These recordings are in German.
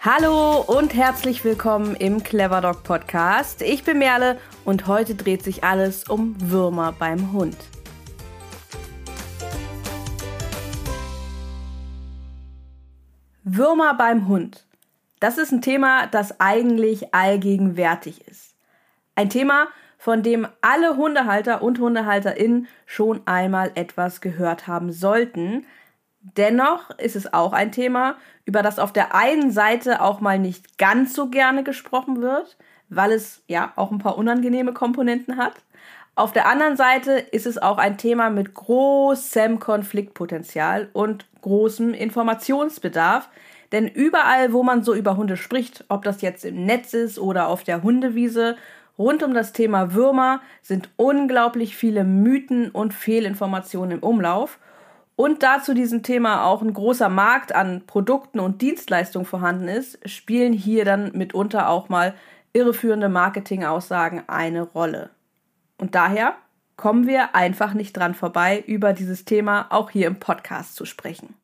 Hallo und herzlich willkommen im Clever Dog Podcast. Ich bin Merle und heute dreht sich alles um Würmer beim Hund. Würmer beim Hund. Das ist ein Thema, das eigentlich allgegenwärtig ist. Ein Thema, von dem alle Hundehalter und HundehalterInnen schon einmal etwas gehört haben sollten, Dennoch ist es auch ein Thema, über das auf der einen Seite auch mal nicht ganz so gerne gesprochen wird, weil es ja auch ein paar unangenehme Komponenten hat. Auf der anderen Seite ist es auch ein Thema mit großem Konfliktpotenzial und großem Informationsbedarf, denn überall, wo man so über Hunde spricht, ob das jetzt im Netz ist oder auf der Hundewiese, rund um das Thema Würmer sind unglaublich viele Mythen und Fehlinformationen im Umlauf und da zu diesem Thema auch ein großer Markt an Produkten und Dienstleistungen vorhanden ist, spielen hier dann mitunter auch mal irreführende Marketingaussagen eine Rolle. Und daher kommen wir einfach nicht dran vorbei, über dieses Thema auch hier im Podcast zu sprechen.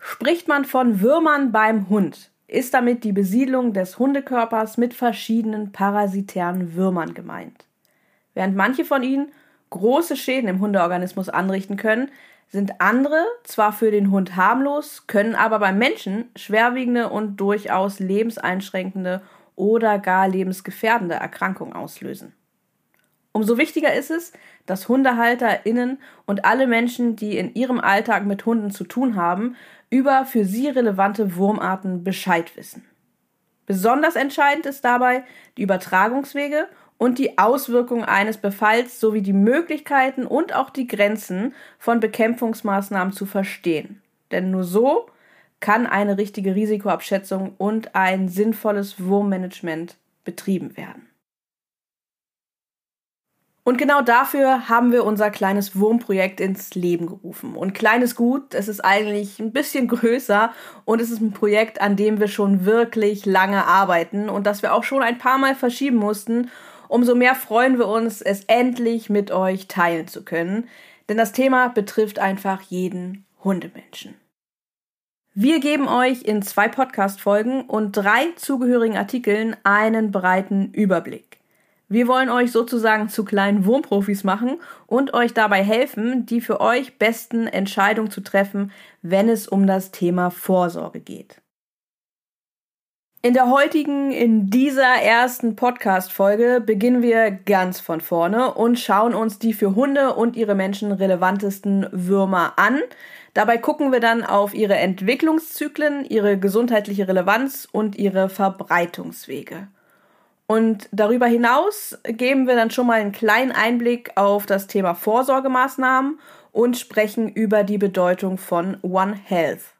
Spricht man von Würmern beim Hund, ist damit die Besiedlung des Hundekörpers mit verschiedenen parasitären Würmern gemeint. Während manche von ihnen große Schäden im Hundeorganismus anrichten können, sind andere zwar für den Hund harmlos, können aber beim Menschen schwerwiegende und durchaus lebenseinschränkende oder gar lebensgefährdende Erkrankungen auslösen. Umso wichtiger ist es, dass HundehalterInnen und alle Menschen, die in ihrem Alltag mit Hunden zu tun haben, über für sie relevante Wurmarten Bescheid wissen. Besonders entscheidend ist dabei die Übertragungswege und die Auswirkungen eines Befalls sowie die Möglichkeiten und auch die Grenzen von Bekämpfungsmaßnahmen zu verstehen. Denn nur so kann eine richtige Risikoabschätzung und ein sinnvolles Wurmmanagement betrieben werden. Und genau dafür haben wir unser kleines Wurmprojekt ins Leben gerufen. Und kleines Gut, es ist eigentlich ein bisschen größer und es ist ein Projekt, an dem wir schon wirklich lange arbeiten und das wir auch schon ein paar Mal verschieben mussten umso mehr freuen wir uns, es endlich mit euch teilen zu können, denn das Thema betrifft einfach jeden Hundemenschen. Wir geben euch in zwei Podcast-Folgen und drei zugehörigen Artikeln einen breiten Überblick. Wir wollen euch sozusagen zu kleinen Wurmprofis machen und euch dabei helfen, die für euch besten Entscheidungen zu treffen, wenn es um das Thema Vorsorge geht. In der heutigen, in dieser ersten Podcast-Folge beginnen wir ganz von vorne und schauen uns die für Hunde und ihre Menschen relevantesten Würmer an. Dabei gucken wir dann auf ihre Entwicklungszyklen, ihre gesundheitliche Relevanz und ihre Verbreitungswege. Und darüber hinaus geben wir dann schon mal einen kleinen Einblick auf das Thema Vorsorgemaßnahmen und sprechen über die Bedeutung von One Health.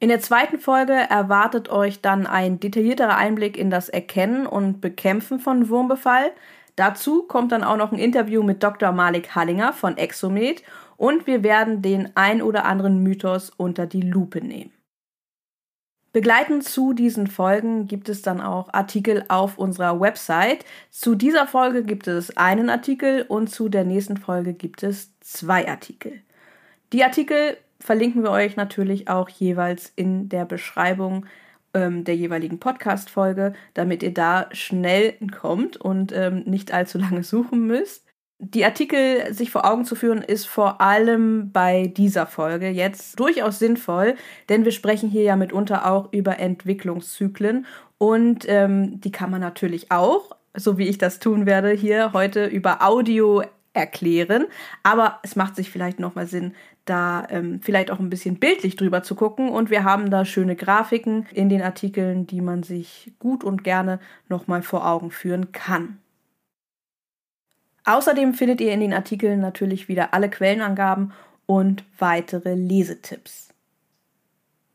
In der zweiten Folge erwartet euch dann ein detaillierterer Einblick in das Erkennen und Bekämpfen von Wurmbefall. Dazu kommt dann auch noch ein Interview mit Dr. Malik Hallinger von Exomed und wir werden den ein oder anderen Mythos unter die Lupe nehmen. Begleitend zu diesen Folgen gibt es dann auch Artikel auf unserer Website. Zu dieser Folge gibt es einen Artikel und zu der nächsten Folge gibt es zwei Artikel. Die Artikel verlinken wir euch natürlich auch jeweils in der Beschreibung ähm, der jeweiligen Podcast-Folge, damit ihr da schnell kommt und ähm, nicht allzu lange suchen müsst. Die Artikel sich vor Augen zu führen, ist vor allem bei dieser Folge jetzt durchaus sinnvoll, denn wir sprechen hier ja mitunter auch über Entwicklungszyklen und ähm, die kann man natürlich auch, so wie ich das tun werde, hier heute über Audio erklären. Aber es macht sich vielleicht nochmal Sinn, da ähm, vielleicht auch ein bisschen bildlich drüber zu gucken. Und wir haben da schöne Grafiken in den Artikeln, die man sich gut und gerne nochmal vor Augen führen kann. Außerdem findet ihr in den Artikeln natürlich wieder alle Quellenangaben und weitere Lesetipps.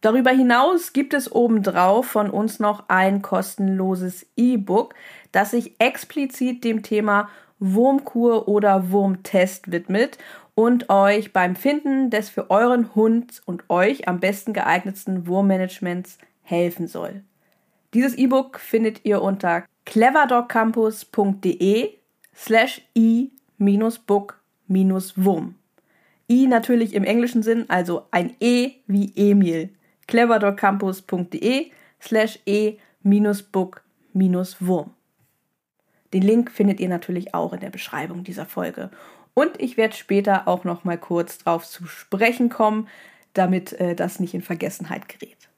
Darüber hinaus gibt es obendrauf von uns noch ein kostenloses E-Book, das sich explizit dem Thema Wurmkur oder Wurmtest widmet und euch beim Finden des für euren Hund und euch am besten geeignetsten Wurmmanagements helfen soll. Dieses E-Book findet ihr unter cleverdogcampus.de slash i-book-wurm. I natürlich im englischen Sinn, also ein E wie Emil. cleverdogcampus.de slash e-book-wurm. Den Link findet ihr natürlich auch in der Beschreibung dieser Folge. Und ich werde später auch noch mal kurz drauf zu sprechen kommen, damit äh, das nicht in Vergessenheit gerät.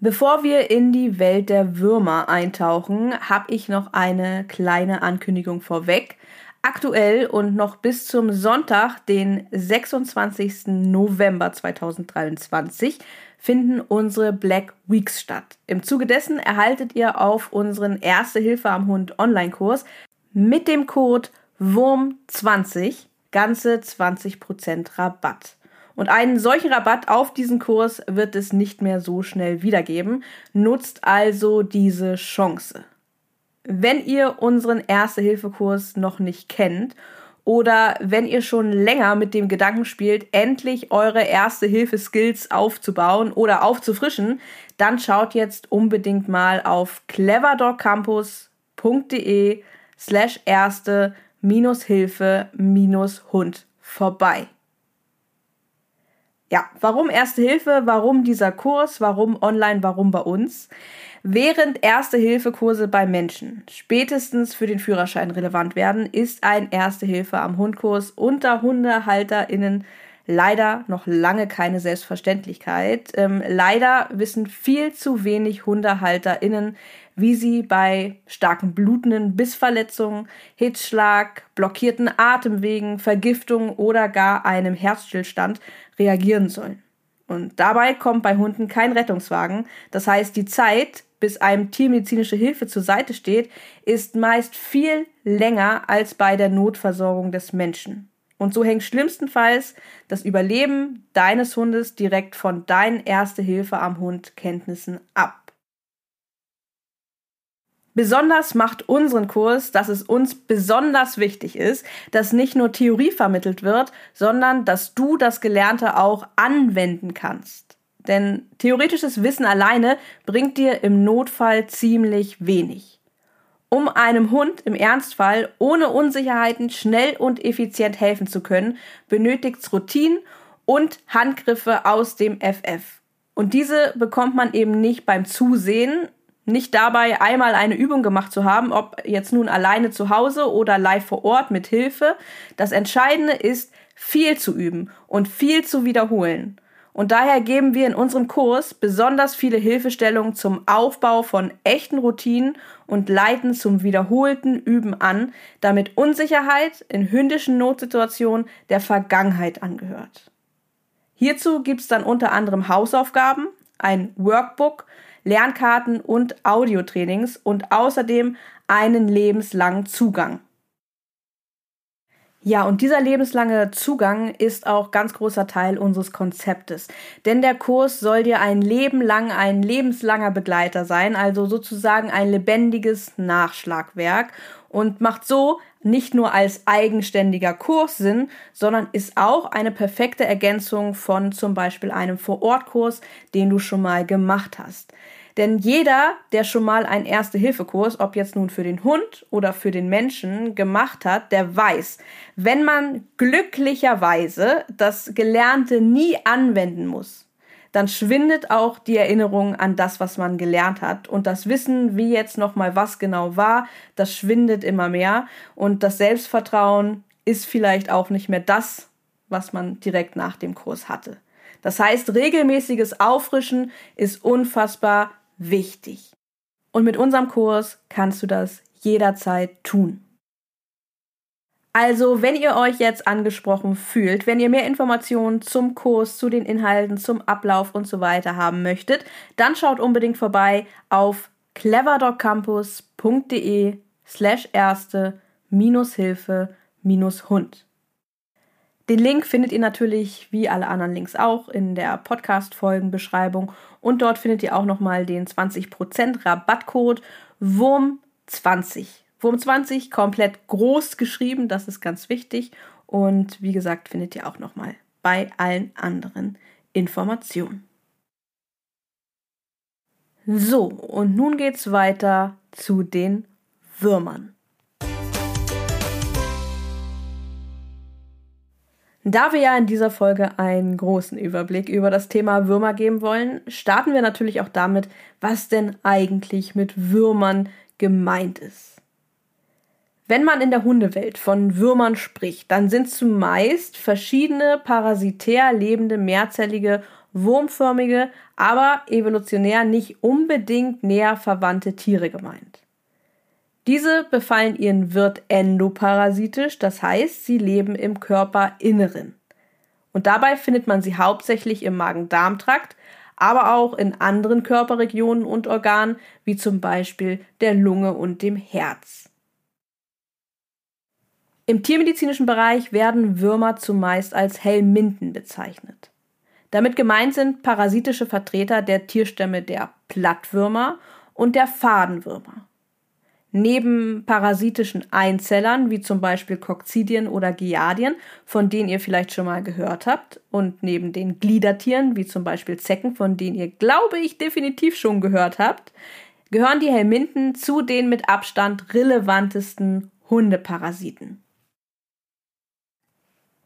Bevor wir in die Welt der Würmer eintauchen, habe ich noch eine kleine Ankündigung vorweg. Aktuell und noch bis zum Sonntag, den 26. November 2023, finden unsere Black Weeks statt. Im Zuge dessen erhaltet ihr auf unseren Erste Hilfe am Hund Online-Kurs mit dem Code WURM20 ganze 20% Rabatt. Und einen solchen Rabatt auf diesen Kurs wird es nicht mehr so schnell wiedergeben. Nutzt also diese Chance. Wenn ihr unseren Erste-Hilfe-Kurs noch nicht kennt oder wenn ihr schon länger mit dem Gedanken spielt, endlich eure Erste-Hilfe-Skills aufzubauen oder aufzufrischen, dann schaut jetzt unbedingt mal auf cleverdogcampus.de slash erste Hilfe Hund vorbei. Ja, warum Erste Hilfe? Warum dieser Kurs? Warum online? Warum bei uns? Während Erste-Hilfe-Kurse bei Menschen spätestens für den Führerschein relevant werden, ist ein Erste-Hilfe am Hundkurs unter HundehalterInnen leider noch lange keine Selbstverständlichkeit. Ähm, leider wissen viel zu wenig HundehalterInnen, wie sie bei starken blutenden Bissverletzungen, Hitzschlag, blockierten Atemwegen, Vergiftung oder gar einem Herzstillstand reagieren sollen. Und dabei kommt bei Hunden kein Rettungswagen. Das heißt, die Zeit, bis einem tiermedizinische Hilfe zur Seite steht, ist meist viel länger als bei der Notversorgung des Menschen. Und so hängt schlimmstenfalls das Überleben deines Hundes direkt von deinen Erste Hilfe am Hund Kenntnissen ab. Besonders macht unseren Kurs, dass es uns besonders wichtig ist, dass nicht nur Theorie vermittelt wird, sondern dass du das Gelernte auch anwenden kannst. Denn theoretisches Wissen alleine bringt dir im Notfall ziemlich wenig. Um einem Hund im Ernstfall ohne Unsicherheiten schnell und effizient helfen zu können, benötigt's Routinen und Handgriffe aus dem FF. Und diese bekommt man eben nicht beim Zusehen, nicht dabei einmal eine Übung gemacht zu haben, ob jetzt nun alleine zu Hause oder live vor Ort mit Hilfe. Das Entscheidende ist, viel zu üben und viel zu wiederholen. Und daher geben wir in unserem Kurs besonders viele Hilfestellungen zum Aufbau von echten Routinen und leiten zum wiederholten Üben an, damit Unsicherheit in hündischen Notsituationen der Vergangenheit angehört. Hierzu gibt's dann unter anderem Hausaufgaben, ein Workbook, Lernkarten und Audiotrainings und außerdem einen lebenslangen Zugang. Ja, und dieser lebenslange Zugang ist auch ganz großer Teil unseres Konzeptes. Denn der Kurs soll dir ein Leben lang ein lebenslanger Begleiter sein, also sozusagen ein lebendiges Nachschlagwerk und macht so nicht nur als eigenständiger Kurs Sinn, sondern ist auch eine perfekte Ergänzung von zum Beispiel einem Vorortkurs, den du schon mal gemacht hast. Denn jeder, der schon mal einen Erste-Hilfe-Kurs, ob jetzt nun für den Hund oder für den Menschen gemacht hat, der weiß, wenn man glücklicherweise das Gelernte nie anwenden muss, dann schwindet auch die Erinnerung an das, was man gelernt hat. Und das Wissen, wie jetzt nochmal was genau war, das schwindet immer mehr. Und das Selbstvertrauen ist vielleicht auch nicht mehr das, was man direkt nach dem Kurs hatte. Das heißt, regelmäßiges Auffrischen ist unfassbar wichtig. Und mit unserem Kurs kannst du das jederzeit tun. Also, wenn ihr euch jetzt angesprochen fühlt, wenn ihr mehr Informationen zum Kurs, zu den Inhalten, zum Ablauf und so weiter haben möchtet, dann schaut unbedingt vorbei auf cleverdogcampus.de slash erste minus Hilfe minus Hund. Den Link findet ihr natürlich wie alle anderen Links auch in der Podcast-Folgenbeschreibung und dort findet ihr auch nochmal den 20% Rabattcode WURM20. WURM20 komplett groß geschrieben, das ist ganz wichtig und wie gesagt findet ihr auch nochmal bei allen anderen Informationen. So, und nun geht's weiter zu den Würmern. Da wir ja in dieser Folge einen großen Überblick über das Thema Würmer geben wollen, starten wir natürlich auch damit, was denn eigentlich mit Würmern gemeint ist. Wenn man in der Hundewelt von Würmern spricht, dann sind zumeist verschiedene parasitär lebende mehrzellige, wurmförmige, aber evolutionär nicht unbedingt näher verwandte Tiere gemeint. Diese befallen ihren Wirt endoparasitisch, das heißt, sie leben im Körperinneren. Und dabei findet man sie hauptsächlich im Magen-Darm-Trakt, aber auch in anderen Körperregionen und Organen, wie zum Beispiel der Lunge und dem Herz. Im tiermedizinischen Bereich werden Würmer zumeist als Helminten bezeichnet. Damit gemeint sind parasitische Vertreter der Tierstämme der Plattwürmer und der Fadenwürmer. Neben parasitischen Einzellern, wie zum Beispiel Kokzidien oder Giardien, von denen ihr vielleicht schon mal gehört habt, und neben den Gliedertieren, wie zum Beispiel Zecken, von denen ihr, glaube ich, definitiv schon gehört habt, gehören die Helminten zu den mit Abstand relevantesten Hundeparasiten.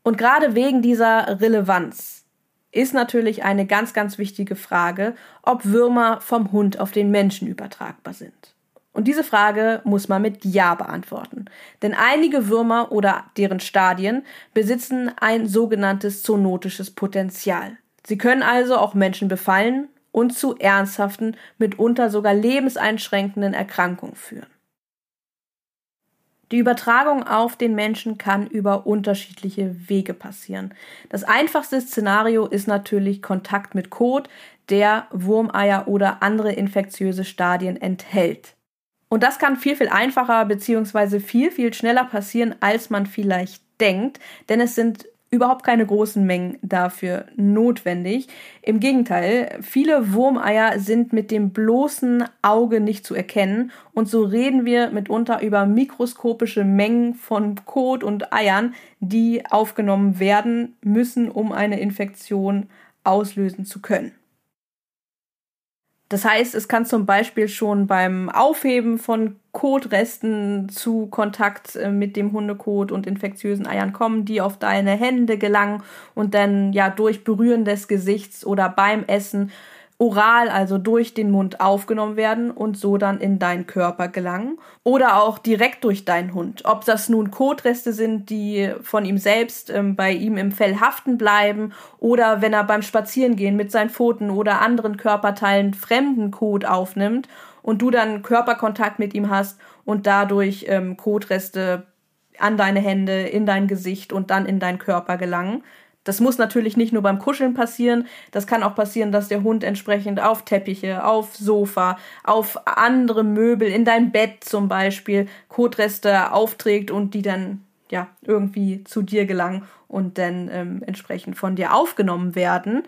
Und gerade wegen dieser Relevanz ist natürlich eine ganz, ganz wichtige Frage, ob Würmer vom Hund auf den Menschen übertragbar sind. Und diese Frage muss man mit Ja beantworten. Denn einige Würmer oder deren Stadien besitzen ein sogenanntes zoonotisches Potenzial. Sie können also auch Menschen befallen und zu ernsthaften, mitunter sogar lebenseinschränkenden Erkrankungen führen. Die Übertragung auf den Menschen kann über unterschiedliche Wege passieren. Das einfachste Szenario ist natürlich Kontakt mit Kot, der Wurmeier oder andere infektiöse Stadien enthält. Und das kann viel, viel einfacher beziehungsweise viel, viel schneller passieren, als man vielleicht denkt, denn es sind überhaupt keine großen Mengen dafür notwendig. Im Gegenteil, viele Wurmeier sind mit dem bloßen Auge nicht zu erkennen und so reden wir mitunter über mikroskopische Mengen von Kot und Eiern, die aufgenommen werden müssen, um eine Infektion auslösen zu können. Das heißt, es kann zum Beispiel schon beim Aufheben von Kotresten zu Kontakt äh, mit dem Hundekot und infektiösen Eiern kommen, die auf deine Hände gelangen und dann ja durch Berühren des Gesichts oder beim Essen oral, also durch den Mund aufgenommen werden und so dann in deinen Körper gelangen. Oder auch direkt durch deinen Hund. Ob das nun Kotreste sind, die von ihm selbst ähm, bei ihm im Fell haften bleiben oder wenn er beim Spazierengehen mit seinen Pfoten oder anderen Körperteilen fremden Kot aufnimmt und du dann Körperkontakt mit ihm hast und dadurch ähm, Kotreste an deine Hände, in dein Gesicht und dann in deinen Körper gelangen. Das muss natürlich nicht nur beim Kuscheln passieren, das kann auch passieren, dass der Hund entsprechend auf Teppiche, auf Sofa, auf andere Möbel, in dein Bett zum Beispiel Kotreste aufträgt und die dann ja irgendwie zu dir gelangen und dann ähm, entsprechend von dir aufgenommen werden.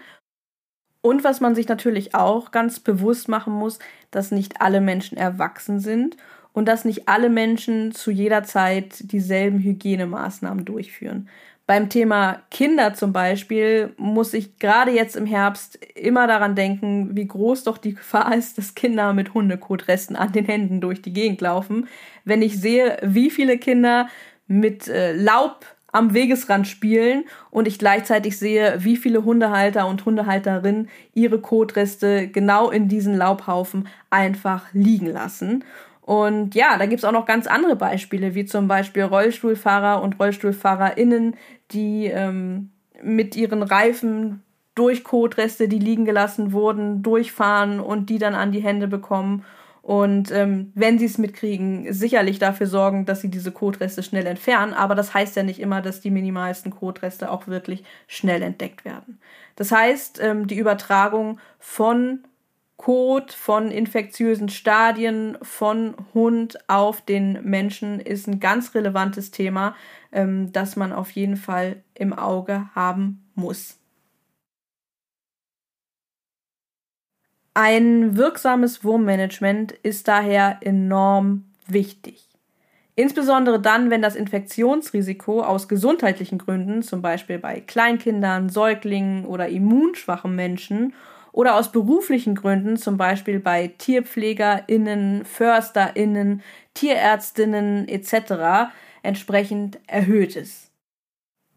Und was man sich natürlich auch ganz bewusst machen muss, dass nicht alle Menschen erwachsen sind und dass nicht alle Menschen zu jeder Zeit dieselben Hygienemaßnahmen durchführen. Beim Thema Kinder zum Beispiel muss ich gerade jetzt im Herbst immer daran denken, wie groß doch die Gefahr ist, dass Kinder mit Hundekotresten an den Händen durch die Gegend laufen. Wenn ich sehe, wie viele Kinder mit äh, Laub am Wegesrand spielen und ich gleichzeitig sehe, wie viele Hundehalter und Hundehalterinnen ihre Kotreste genau in diesen Laubhaufen einfach liegen lassen. Und ja, da gibt's auch noch ganz andere Beispiele, wie zum Beispiel Rollstuhlfahrer und RollstuhlfahrerInnen, die ähm, mit ihren Reifen durch Kotreste, die liegen gelassen wurden, durchfahren und die dann an die Hände bekommen. Und ähm, wenn sie es mitkriegen, sicherlich dafür sorgen, dass sie diese Kotreste schnell entfernen. Aber das heißt ja nicht immer, dass die minimalsten Kotreste auch wirklich schnell entdeckt werden. Das heißt, ähm, die Übertragung von Kot von infektiösen Stadien von Hund auf den Menschen ist ein ganz relevantes Thema, ähm, das man auf jeden Fall im Auge haben muss. Ein wirksames Wurmmanagement ist daher enorm wichtig. Insbesondere dann, wenn das Infektionsrisiko aus gesundheitlichen Gründen, zum Beispiel bei Kleinkindern, Säuglingen oder immunschwachen Menschen oder aus beruflichen Gründen, zum Beispiel bei TierpflegerInnen, FörsterInnen, Tierärztinnen etc., entsprechend erhöht ist.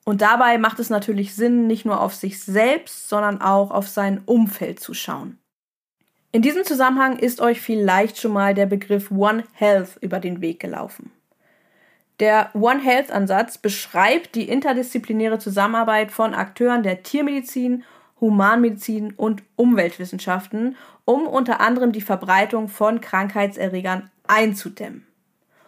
Und dabei macht es natürlich Sinn, nicht nur auf sich selbst, sondern auch auf sein Umfeld zu schauen. In diesem Zusammenhang ist euch vielleicht schon mal der Begriff One Health über den Weg gelaufen. Der One Health Ansatz beschreibt die interdisziplinäre Zusammenarbeit von Akteuren der Tiermedizin, Humanmedizin und Umweltwissenschaften, um unter anderem die Verbreitung von Krankheitserregern einzudämmen.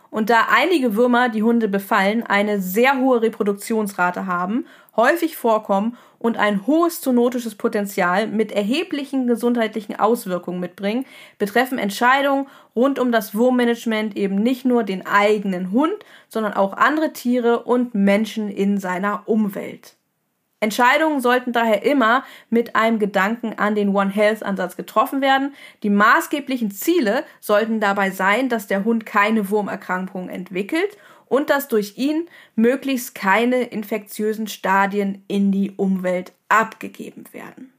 Und da einige Würmer, die Hunde befallen, eine sehr hohe Reproduktionsrate haben, häufig vorkommen und ein hohes zoonotisches Potenzial mit erheblichen gesundheitlichen Auswirkungen mitbringen, betreffen Entscheidungen rund um das Wurmmanagement eben nicht nur den eigenen Hund, sondern auch andere Tiere und Menschen in seiner Umwelt. Entscheidungen sollten daher immer mit einem Gedanken an den One Health Ansatz getroffen werden. Die maßgeblichen Ziele sollten dabei sein, dass der Hund keine Wurmerkrankungen entwickelt und dass durch ihn möglichst keine infektiösen Stadien in die Umwelt abgegeben werden.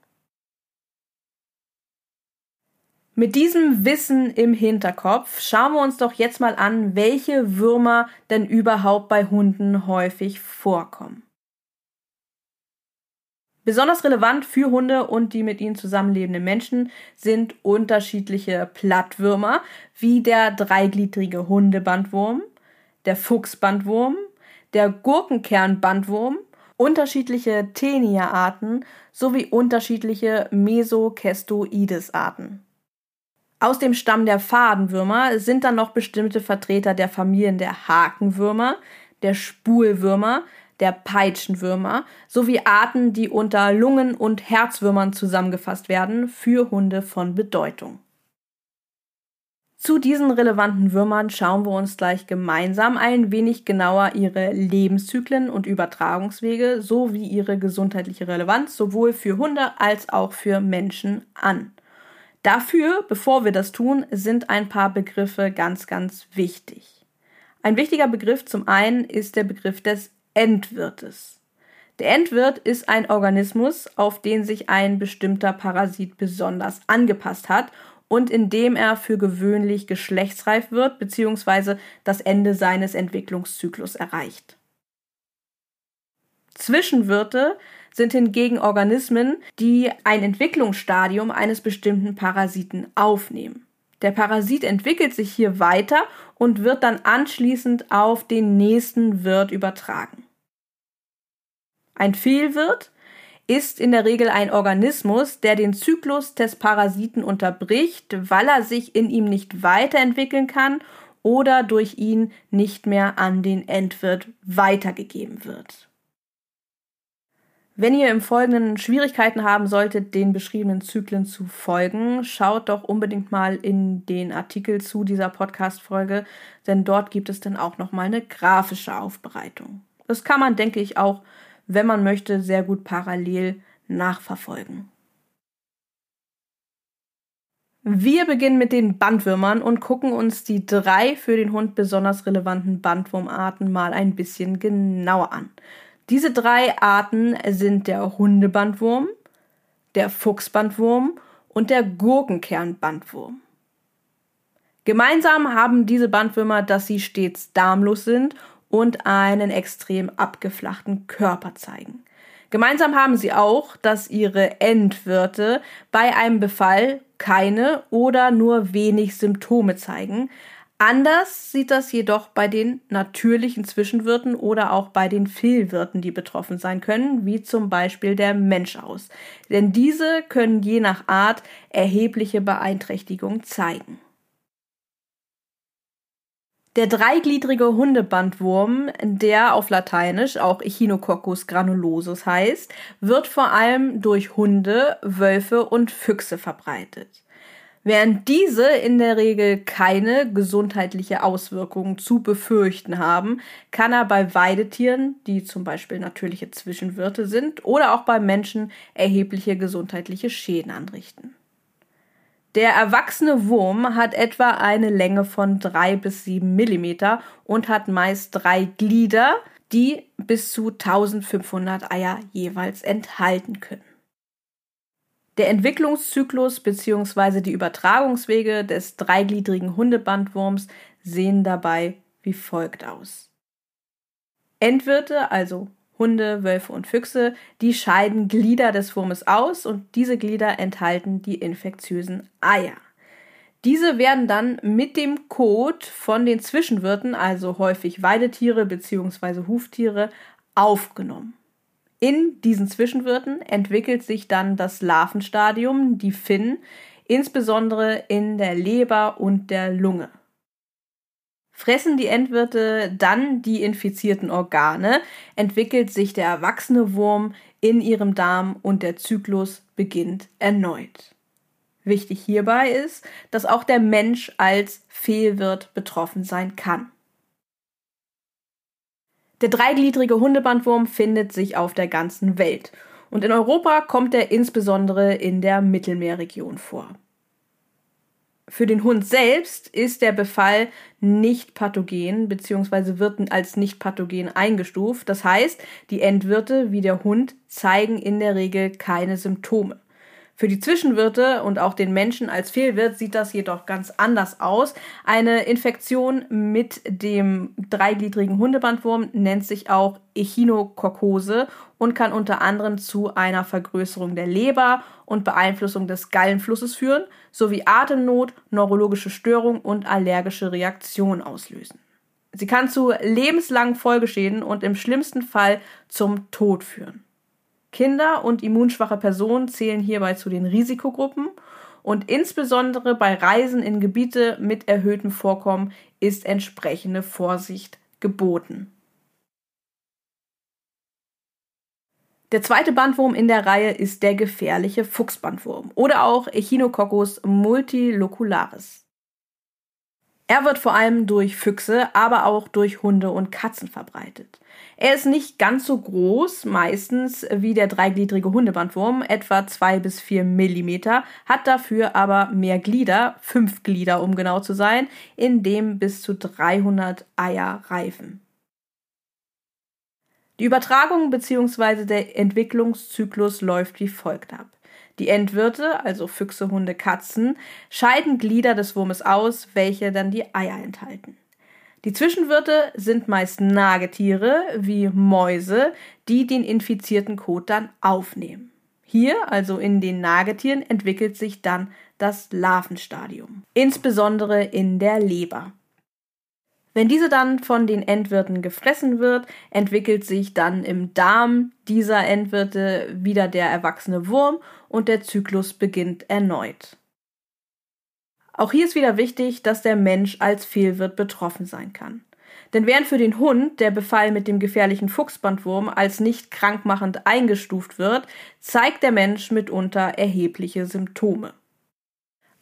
Mit diesem Wissen im Hinterkopf schauen wir uns doch jetzt mal an, welche Würmer denn überhaupt bei Hunden häufig vorkommen. Besonders relevant für Hunde und die mit ihnen zusammenlebenden Menschen sind unterschiedliche Plattwürmer, wie der dreigliedrige Hundebandwurm, der Fuchsbandwurm, der Gurkenkernbandwurm, unterschiedliche Tenia-Arten sowie unterschiedliche Mesocestoides-Arten. Aus dem Stamm der Fadenwürmer sind dann noch bestimmte Vertreter der Familien der Hakenwürmer, der Spulwürmer, der Peitschenwürmer sowie Arten, die unter Lungen- und Herzwürmern zusammengefasst werden, für Hunde von Bedeutung. Zu diesen relevanten Würmern schauen wir uns gleich gemeinsam ein wenig genauer ihre Lebenszyklen und Übertragungswege sowie ihre gesundheitliche Relevanz sowohl für Hunde als auch für Menschen an. Dafür, bevor wir das tun, sind ein paar Begriffe ganz, ganz wichtig. Ein wichtiger Begriff zum einen ist der Begriff des Endwirtes. Der Endwirt ist ein Organismus, auf den sich ein bestimmter Parasit besonders angepasst hat und in dem er für gewöhnlich geschlechtsreif wird bzw. das Ende seines Entwicklungszyklus erreicht. Zwischenwirte sind hingegen Organismen, die ein Entwicklungsstadium eines bestimmten Parasiten aufnehmen. Der Parasit entwickelt sich hier weiter und wird dann anschließend auf den nächsten Wirt übertragen. Ein Fehlwirt ist in der Regel ein Organismus, der den Zyklus des Parasiten unterbricht, weil er sich in ihm nicht weiterentwickeln kann oder durch ihn nicht mehr an den Endwirt weitergegeben wird. Wenn ihr im Folgenden Schwierigkeiten haben solltet, den beschriebenen Zyklen zu folgen, schaut doch unbedingt mal in den Artikel zu dieser Podcast-Folge, denn dort gibt es dann auch nochmal eine grafische Aufbereitung. Das kann man, denke ich, auch wenn man möchte, sehr gut parallel nachverfolgen. Wir beginnen mit den Bandwürmern und gucken uns die drei für den Hund besonders relevanten Bandwurmarten mal ein bisschen genauer an. Diese drei Arten sind der Hundebandwurm, der Fuchsbandwurm und der Gurkenkernbandwurm. Gemeinsam haben diese Bandwürmer, dass sie stets darmlos sind und einen extrem abgeflachten Körper zeigen. Gemeinsam haben sie auch, dass ihre Endwirte bei einem Befall keine oder nur wenig Symptome zeigen. Anders sieht das jedoch bei den natürlichen Zwischenwirten oder auch bei den Fehlwirten, die betroffen sein können, wie zum Beispiel der Mensch aus. Denn diese können je nach Art erhebliche Beeinträchtigung zeigen. Der dreigliedrige Hundebandwurm, der auf Lateinisch auch Echinococcus granulosus heißt, wird vor allem durch Hunde, Wölfe und Füchse verbreitet. Während diese in der Regel keine gesundheitliche Auswirkungen zu befürchten haben, kann er bei Weidetieren, die zum Beispiel natürliche Zwischenwirte sind, oder auch bei Menschen erhebliche gesundheitliche Schäden anrichten. Der erwachsene Wurm hat etwa eine Länge von drei bis sieben Millimeter und hat meist drei Glieder, die bis zu 1500 Eier jeweils enthalten können. Der Entwicklungszyklus bzw. die Übertragungswege des dreigliedrigen Hundebandwurms sehen dabei wie folgt aus. Endwirte, also Hunde, Wölfe und Füchse, die scheiden Glieder des Wurmes aus und diese Glieder enthalten die infektiösen Eier. Diese werden dann mit dem Kot von den Zwischenwirten, also häufig Weidetiere bzw. Huftiere, aufgenommen. In diesen Zwischenwirten entwickelt sich dann das Larvenstadium, die Finn, insbesondere in der Leber und der Lunge. Fressen die Endwirte dann die infizierten Organe, entwickelt sich der erwachsene Wurm in ihrem Darm und der Zyklus beginnt erneut. Wichtig hierbei ist, dass auch der Mensch als Fehlwirt betroffen sein kann. Der dreigliedrige Hundebandwurm findet sich auf der ganzen Welt und in Europa kommt er insbesondere in der Mittelmeerregion vor. Für den Hund selbst ist der Befall nicht pathogen bzw. wird als nicht pathogen eingestuft. Das heißt, die Endwirte wie der Hund zeigen in der Regel keine Symptome. Für die Zwischenwirte und auch den Menschen als Fehlwirt sieht das jedoch ganz anders aus. Eine Infektion mit dem dreigliedrigen Hundebandwurm nennt sich auch Echinokokose und kann unter anderem zu einer Vergrößerung der Leber und Beeinflussung des Gallenflusses führen, sowie Atemnot, neurologische Störung und allergische Reaktionen auslösen. Sie kann zu lebenslangen Folgeschäden und im schlimmsten Fall zum Tod führen. Kinder und immunschwache Personen zählen hierbei zu den Risikogruppen und insbesondere bei Reisen in Gebiete mit erhöhtem Vorkommen ist entsprechende Vorsicht geboten. Der zweite Bandwurm in der Reihe ist der gefährliche Fuchsbandwurm oder auch Echinococcus multilocularis. Er wird vor allem durch Füchse, aber auch durch Hunde und Katzen verbreitet. Er ist nicht ganz so groß, meistens wie der dreigliedrige Hundebandwurm, etwa zwei bis vier Millimeter, hat dafür aber mehr Glieder, fünf Glieder um genau zu sein, in dem bis zu 300 Eier reifen. Die Übertragung bzw. der Entwicklungszyklus läuft wie folgt ab. Die Endwirte, also Füchse, Hunde, Katzen, scheiden Glieder des Wurmes aus, welche dann die Eier enthalten. Die Zwischenwirte sind meist Nagetiere wie Mäuse, die den infizierten Kot dann aufnehmen. Hier, also in den Nagetieren, entwickelt sich dann das Larvenstadium, insbesondere in der Leber. Wenn diese dann von den Endwirten gefressen wird, entwickelt sich dann im Darm dieser Endwirte wieder der erwachsene Wurm und der Zyklus beginnt erneut. Auch hier ist wieder wichtig, dass der Mensch als Fehlwirt betroffen sein kann. Denn während für den Hund der Befall mit dem gefährlichen Fuchsbandwurm als nicht krankmachend eingestuft wird, zeigt der Mensch mitunter erhebliche Symptome.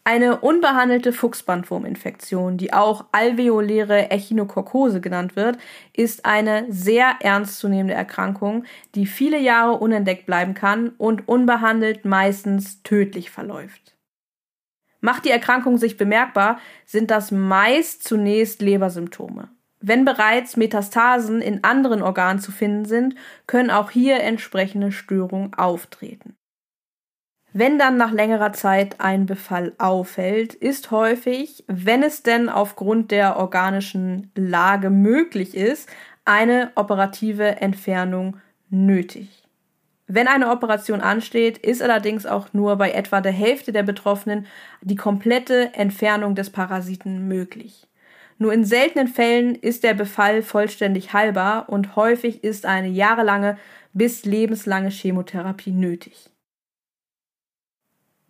Eine unbehandelte Fuchsbandwurminfektion, die auch alveoläre Echinokokose genannt wird, ist eine sehr ernstzunehmende Erkrankung, die viele Jahre unentdeckt bleiben kann und unbehandelt meistens tödlich verläuft. Macht die Erkrankung sich bemerkbar, sind das meist zunächst Lebersymptome. Wenn bereits Metastasen in anderen Organen zu finden sind, können auch hier entsprechende Störungen auftreten. Wenn dann nach längerer Zeit ein Befall auffällt, ist häufig, wenn es denn aufgrund der organischen Lage möglich ist, eine operative Entfernung nötig. Wenn eine Operation ansteht, ist allerdings auch nur bei etwa der Hälfte der Betroffenen die komplette Entfernung des Parasiten möglich. Nur in seltenen Fällen ist der Befall vollständig heilbar und häufig ist eine jahrelange bis lebenslange Chemotherapie nötig.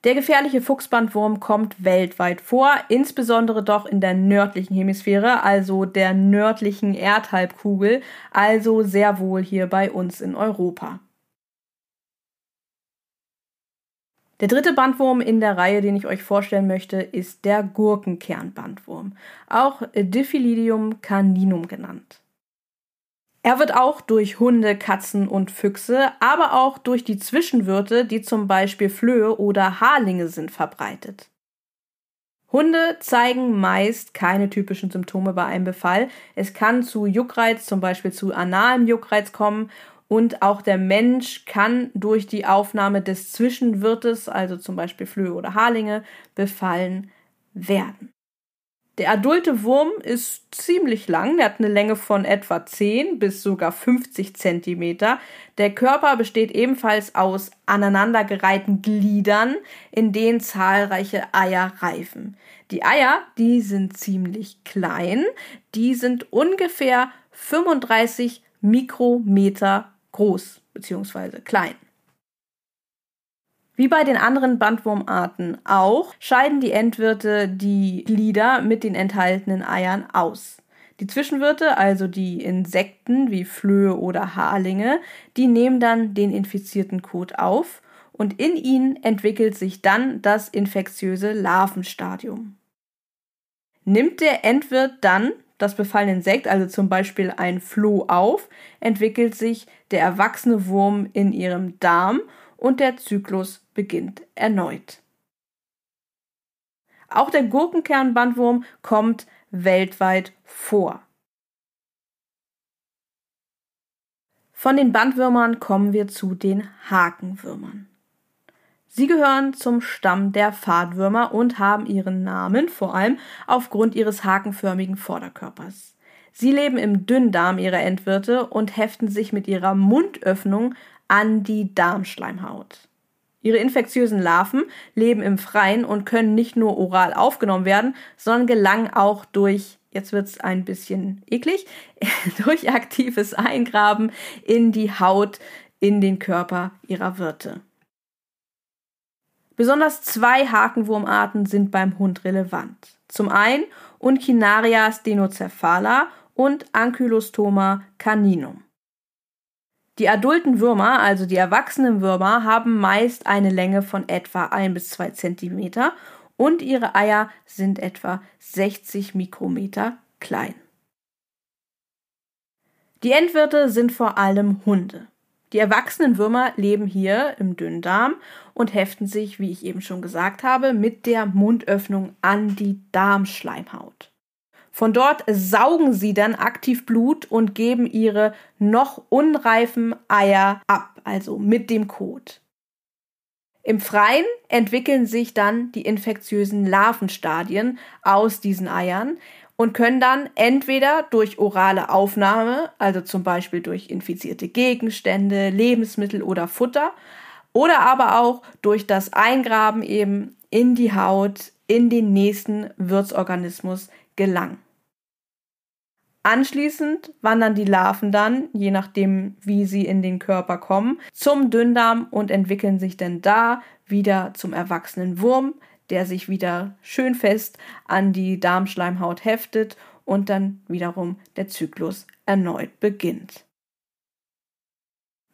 Der gefährliche Fuchsbandwurm kommt weltweit vor, insbesondere doch in der nördlichen Hemisphäre, also der nördlichen Erdhalbkugel, also sehr wohl hier bei uns in Europa. Der dritte Bandwurm in der Reihe, den ich euch vorstellen möchte, ist der Gurkenkernbandwurm, auch Diphilidium caninum genannt. Er wird auch durch Hunde, Katzen und Füchse, aber auch durch die Zwischenwirte, die zum Beispiel Flöhe oder Haarlinge sind, verbreitet. Hunde zeigen meist keine typischen Symptome bei einem Befall. Es kann zu Juckreiz, zum Beispiel zu analem Juckreiz kommen und auch der Mensch kann durch die Aufnahme des Zwischenwirtes, also zum Beispiel Flöhe oder Haarlinge, befallen werden. Der adulte Wurm ist ziemlich lang, der hat eine Länge von etwa 10 bis sogar 50 Zentimeter. Der Körper besteht ebenfalls aus aneinandergereihten Gliedern, in denen zahlreiche Eier reifen. Die Eier, die sind ziemlich klein, die sind ungefähr 35 Mikrometer groß bzw. klein. Wie bei den anderen Bandwurmarten auch, scheiden die Endwirte die Glieder mit den enthaltenen Eiern aus. Die Zwischenwirte, also die Insekten wie Flöhe oder Haarlinge, die nehmen dann den infizierten Kot auf und in ihnen entwickelt sich dann das infektiöse Larvenstadium. Nimmt der Endwirt dann das befallene Insekt, also zum Beispiel ein Floh, auf, entwickelt sich der erwachsene Wurm in ihrem Darm und der Zyklus beginnt erneut. Auch der Gurkenkernbandwurm kommt weltweit vor. Von den Bandwürmern kommen wir zu den Hakenwürmern. Sie gehören zum Stamm der Pfadwürmer und haben ihren Namen vor allem aufgrund ihres hakenförmigen Vorderkörpers. Sie leben im Dünndarm ihrer Endwirte und heften sich mit ihrer Mundöffnung an die Darmschleimhaut. Ihre infektiösen Larven leben im Freien und können nicht nur oral aufgenommen werden, sondern gelangen auch durch, jetzt wird es ein bisschen eklig, durch aktives Eingraben in die Haut, in den Körper ihrer Wirte. Besonders zwei Hakenwurmarten sind beim Hund relevant. Zum einen Uncinaria stenocephala und Ankylostoma caninum. Die adulten Würmer, also die erwachsenen Würmer, haben meist eine Länge von etwa 1 bis 2 cm und ihre Eier sind etwa 60 Mikrometer klein. Die Endwirte sind vor allem Hunde. Die erwachsenen Würmer leben hier im Dünndarm und heften sich, wie ich eben schon gesagt habe, mit der Mundöffnung an die Darmschleimhaut. Von dort saugen sie dann aktiv Blut und geben ihre noch unreifen Eier ab, also mit dem Kot. Im Freien entwickeln sich dann die infektiösen Larvenstadien aus diesen Eiern und können dann entweder durch orale Aufnahme, also zum Beispiel durch infizierte Gegenstände, Lebensmittel oder Futter, oder aber auch durch das Eingraben eben in die Haut, in den nächsten Wirtsorganismus gelangen. Anschließend wandern die Larven dann, je nachdem wie sie in den Körper kommen, zum Dünndarm und entwickeln sich dann da wieder zum erwachsenen Wurm, der sich wieder schön fest an die Darmschleimhaut heftet und dann wiederum der Zyklus erneut beginnt.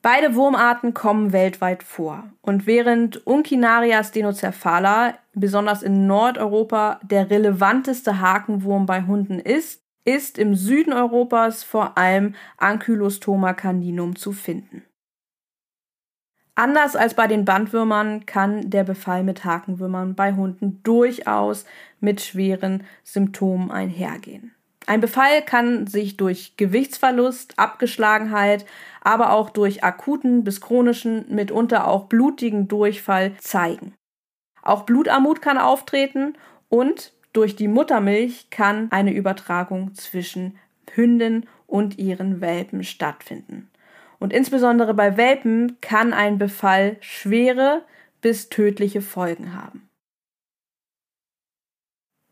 Beide Wurmarten kommen weltweit vor. Und während Uncinaria stenocephala besonders in Nordeuropa der relevanteste Hakenwurm bei Hunden ist, ist im Süden Europas vor allem Ankylostoma caninum zu finden. Anders als bei den Bandwürmern kann der Befall mit Hakenwürmern bei Hunden durchaus mit schweren Symptomen einhergehen. Ein Befall kann sich durch Gewichtsverlust, Abgeschlagenheit, aber auch durch akuten bis chronischen, mitunter auch blutigen Durchfall zeigen. Auch Blutarmut kann auftreten und durch die Muttermilch kann eine Übertragung zwischen Hündin und ihren Welpen stattfinden. Und insbesondere bei Welpen kann ein Befall schwere bis tödliche Folgen haben.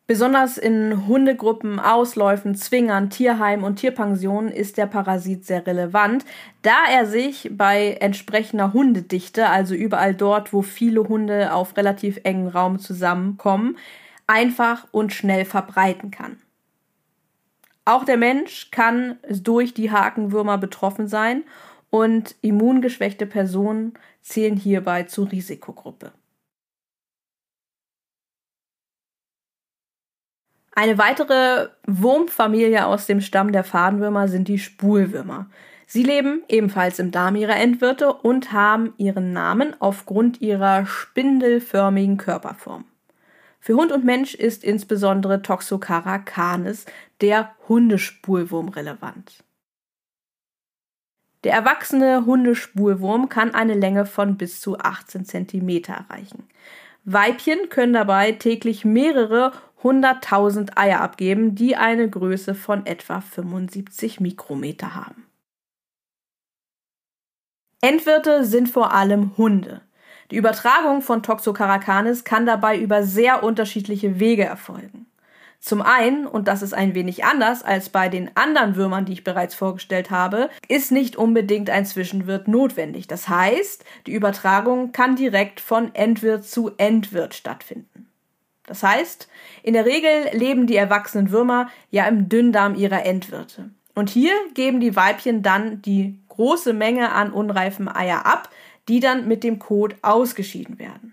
Besonders in Hundegruppen, Ausläufen, Zwingern, Tierheimen und Tierpensionen ist der Parasit sehr relevant, da er sich bei entsprechender Hundedichte, also überall dort, wo viele Hunde auf relativ engen Raum zusammenkommen, einfach und schnell verbreiten kann. Auch der Mensch kann durch die Hakenwürmer betroffen sein und immungeschwächte Personen zählen hierbei zur Risikogruppe. Eine weitere Wurmfamilie aus dem Stamm der Fadenwürmer sind die Spulwürmer. Sie leben ebenfalls im Darm ihrer Endwirte und haben ihren Namen aufgrund ihrer spindelförmigen Körperform. Für Hund und Mensch ist insbesondere Toxocara canis, der Hundespulwurm, relevant. Der erwachsene Hundespulwurm kann eine Länge von bis zu 18 cm erreichen. Weibchen können dabei täglich mehrere 100.000 Eier abgeben, die eine Größe von etwa 75 Mikrometer haben. Endwirte sind vor allem Hunde. Die Übertragung von Toxocaracanis kann dabei über sehr unterschiedliche Wege erfolgen. Zum einen, und das ist ein wenig anders als bei den anderen Würmern, die ich bereits vorgestellt habe, ist nicht unbedingt ein Zwischenwirt notwendig. Das heißt, die Übertragung kann direkt von Endwirt zu Endwirt stattfinden. Das heißt, in der Regel leben die erwachsenen Würmer ja im Dünndarm ihrer Endwirte. Und hier geben die Weibchen dann die große Menge an unreifen Eier ab, die dann mit dem Kot ausgeschieden werden.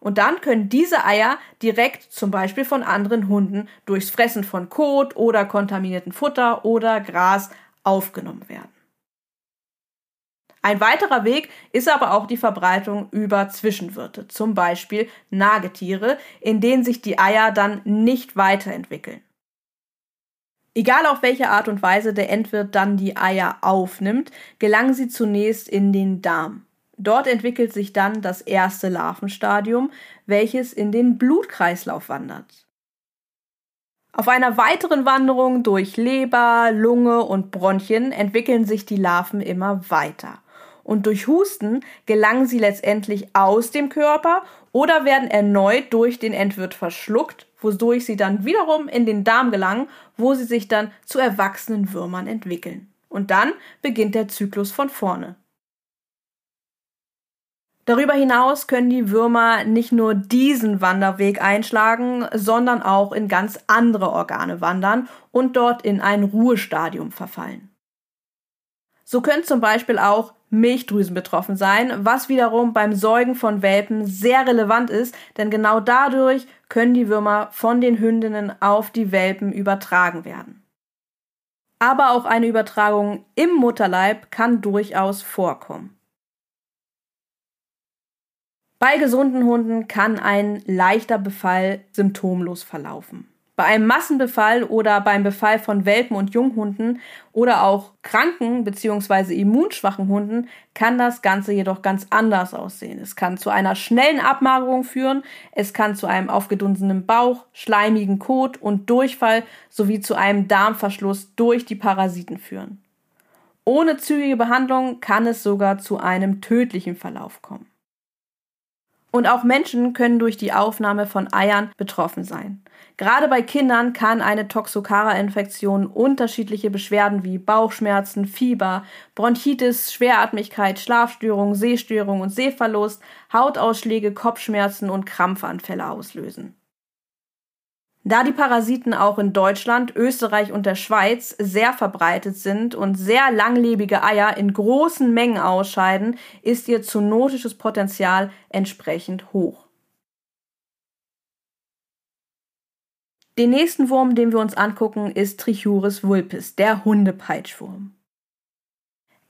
Und dann können diese Eier direkt zum Beispiel von anderen Hunden durchs Fressen von Kot oder kontaminierten Futter oder Gras aufgenommen werden. Ein weiterer Weg ist aber auch die Verbreitung über Zwischenwirte, zum Beispiel Nagetiere, in denen sich die Eier dann nicht weiterentwickeln. Egal auf welche Art und Weise der Endwirt dann die Eier aufnimmt, gelangen sie zunächst in den Darm. Dort entwickelt sich dann das erste Larvenstadium, welches in den Blutkreislauf wandert. Auf einer weiteren Wanderung durch Leber, Lunge und Bronchien entwickeln sich die Larven immer weiter. Und durch Husten gelangen sie letztendlich aus dem Körper oder werden erneut durch den Endwirt verschluckt, wodurch sie dann wiederum in den Darm gelangen, wo sie sich dann zu erwachsenen Würmern entwickeln. Und dann beginnt der Zyklus von vorne. Darüber hinaus können die Würmer nicht nur diesen Wanderweg einschlagen, sondern auch in ganz andere Organe wandern und dort in ein Ruhestadium verfallen. So können zum Beispiel auch Milchdrüsen betroffen sein, was wiederum beim Säugen von Welpen sehr relevant ist, denn genau dadurch können die Würmer von den Hündinnen auf die Welpen übertragen werden. Aber auch eine Übertragung im Mutterleib kann durchaus vorkommen. Bei gesunden Hunden kann ein leichter Befall symptomlos verlaufen. Bei einem Massenbefall oder beim Befall von Welpen und Junghunden oder auch kranken bzw. immunschwachen Hunden kann das Ganze jedoch ganz anders aussehen. Es kann zu einer schnellen Abmagerung führen, es kann zu einem aufgedunsenen Bauch, schleimigen Kot und Durchfall sowie zu einem Darmverschluss durch die Parasiten führen. Ohne zügige Behandlung kann es sogar zu einem tödlichen Verlauf kommen. Und auch Menschen können durch die Aufnahme von Eiern betroffen sein. Gerade bei Kindern kann eine Toxocara-Infektion unterschiedliche Beschwerden wie Bauchschmerzen, Fieber, Bronchitis, Schweratmigkeit, Schlafstörungen, Sehstörungen und Sehverlust, Hautausschläge, Kopfschmerzen und Krampfanfälle auslösen. Da die Parasiten auch in Deutschland, Österreich und der Schweiz sehr verbreitet sind und sehr langlebige Eier in großen Mengen ausscheiden, ist ihr zoonotisches Potenzial entsprechend hoch. Den nächsten Wurm, den wir uns angucken, ist Trichuris vulpis, der Hundepeitschwurm.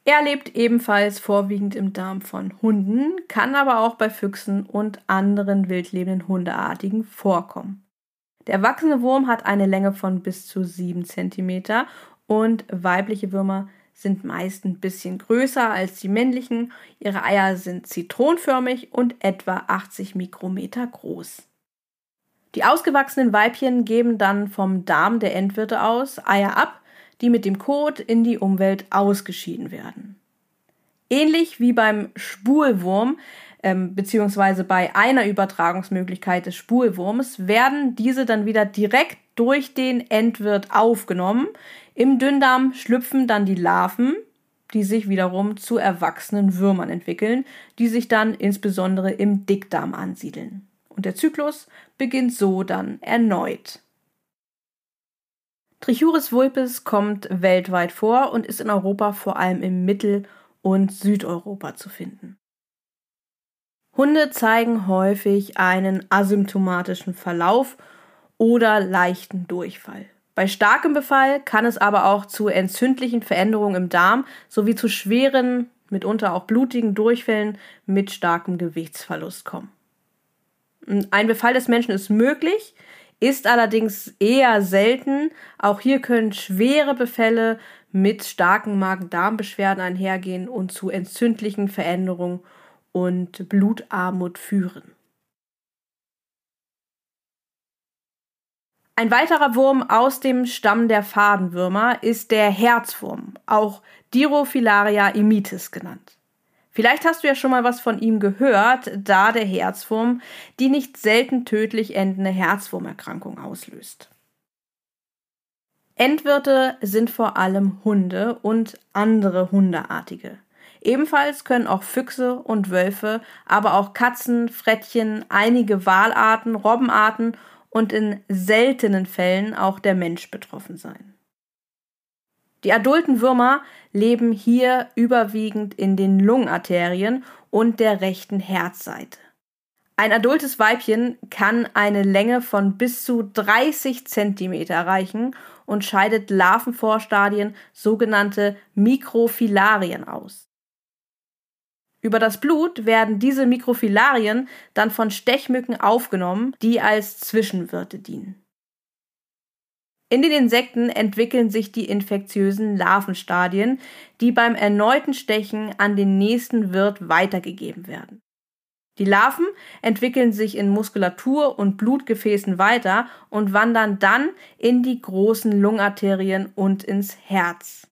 Er lebt ebenfalls vorwiegend im Darm von Hunden, kann aber auch bei Füchsen und anderen wildlebenden Hundeartigen vorkommen. Der erwachsene Wurm hat eine Länge von bis zu 7 cm und weibliche Würmer sind meist ein bisschen größer als die männlichen. Ihre Eier sind zitronförmig und etwa 80 Mikrometer groß. Die ausgewachsenen Weibchen geben dann vom Darm der Endwirte aus Eier ab, die mit dem Kot in die Umwelt ausgeschieden werden. Ähnlich wie beim Spulwurm ähm, beziehungsweise bei einer Übertragungsmöglichkeit des Spulwurms werden diese dann wieder direkt durch den Endwirt aufgenommen. Im Dünndarm schlüpfen dann die Larven, die sich wiederum zu erwachsenen Würmern entwickeln, die sich dann insbesondere im Dickdarm ansiedeln. Und der Zyklus beginnt so dann erneut. Trichuris vulpes kommt weltweit vor und ist in Europa vor allem im Mittel- und Südeuropa zu finden. Hunde zeigen häufig einen asymptomatischen Verlauf oder leichten Durchfall. Bei starkem Befall kann es aber auch zu entzündlichen Veränderungen im Darm sowie zu schweren, mitunter auch blutigen Durchfällen mit starkem Gewichtsverlust kommen. Ein Befall des Menschen ist möglich, ist allerdings eher selten. Auch hier können schwere Befälle mit starken Magen-Darm-Beschwerden einhergehen und zu entzündlichen Veränderungen und Blutarmut führen. Ein weiterer Wurm aus dem Stamm der Fadenwürmer ist der Herzwurm, auch Dirophilaria imitis genannt. Vielleicht hast du ja schon mal was von ihm gehört, da der Herzwurm die nicht selten tödlich endende Herzwurmerkrankung auslöst. Endwirte sind vor allem Hunde und andere Hundeartige. Ebenfalls können auch Füchse und Wölfe, aber auch Katzen, Frettchen, einige Walarten, Robbenarten und in seltenen Fällen auch der Mensch betroffen sein. Die adulten Würmer leben hier überwiegend in den Lungenarterien und der rechten Herzseite. Ein adultes Weibchen kann eine Länge von bis zu 30 Zentimeter erreichen und scheidet Larvenvorstadien, sogenannte Mikrofilarien aus. Über das Blut werden diese Mikrofilarien dann von Stechmücken aufgenommen, die als Zwischenwirte dienen. In den Insekten entwickeln sich die infektiösen Larvenstadien, die beim erneuten Stechen an den nächsten Wirt weitergegeben werden. Die Larven entwickeln sich in Muskulatur und Blutgefäßen weiter und wandern dann in die großen Lungenarterien und ins Herz.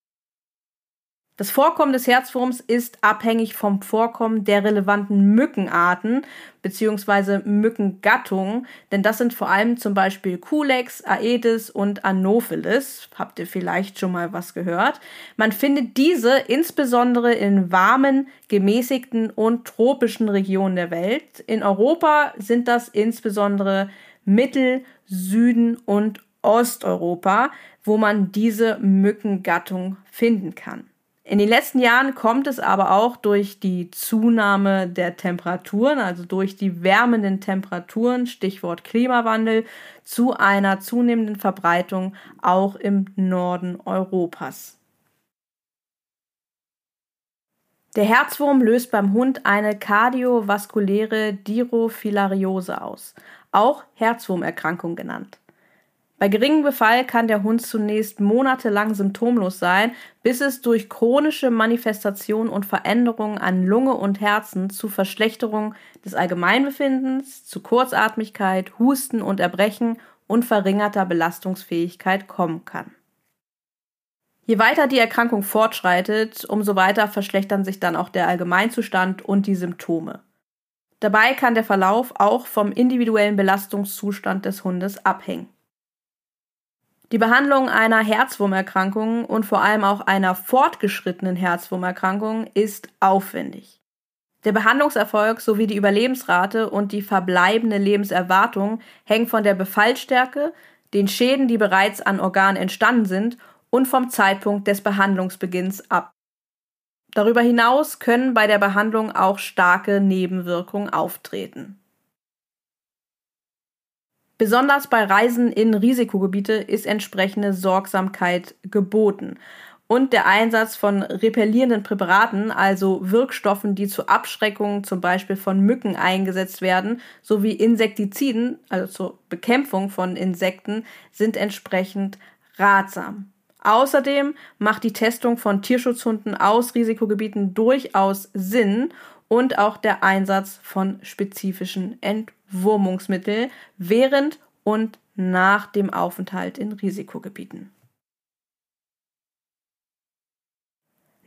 Das Vorkommen des Herzwurms ist abhängig vom Vorkommen der relevanten Mückenarten bzw. Mückengattungen, denn das sind vor allem zum Beispiel Culex, Aedes und Anopheles. Habt ihr vielleicht schon mal was gehört? Man findet diese insbesondere in warmen, gemäßigten und tropischen Regionen der Welt. In Europa sind das insbesondere Mittel-, Süden und Osteuropa, wo man diese Mückengattung finden kann. In den letzten Jahren kommt es aber auch durch die Zunahme der Temperaturen, also durch die wärmenden Temperaturen, Stichwort Klimawandel, zu einer zunehmenden Verbreitung auch im Norden Europas. Der Herzwurm löst beim Hund eine kardiovaskuläre Dirophilariose aus, auch Herzwurmerkrankung genannt. Bei geringem Befall kann der Hund zunächst monatelang symptomlos sein, bis es durch chronische Manifestationen und Veränderungen an Lunge und Herzen zu Verschlechterung des Allgemeinbefindens, zu Kurzatmigkeit, Husten und Erbrechen und verringerter Belastungsfähigkeit kommen kann. Je weiter die Erkrankung fortschreitet, umso weiter verschlechtern sich dann auch der Allgemeinzustand und die Symptome. Dabei kann der Verlauf auch vom individuellen Belastungszustand des Hundes abhängen. Die Behandlung einer Herzwurmerkrankung und vor allem auch einer fortgeschrittenen Herzwurmerkrankung ist aufwendig. Der Behandlungserfolg sowie die Überlebensrate und die verbleibende Lebenserwartung hängen von der Befallstärke, den Schäden, die bereits an Organen entstanden sind, und vom Zeitpunkt des Behandlungsbeginns ab. Darüber hinaus können bei der Behandlung auch starke Nebenwirkungen auftreten. Besonders bei Reisen in Risikogebiete ist entsprechende Sorgsamkeit geboten. Und der Einsatz von repellierenden Präparaten, also Wirkstoffen, die zur Abschreckung zum Beispiel von Mücken eingesetzt werden, sowie Insektiziden, also zur Bekämpfung von Insekten, sind entsprechend ratsam. Außerdem macht die Testung von Tierschutzhunden aus Risikogebieten durchaus Sinn und auch der Einsatz von spezifischen Entwurmungsmitteln während und nach dem Aufenthalt in Risikogebieten.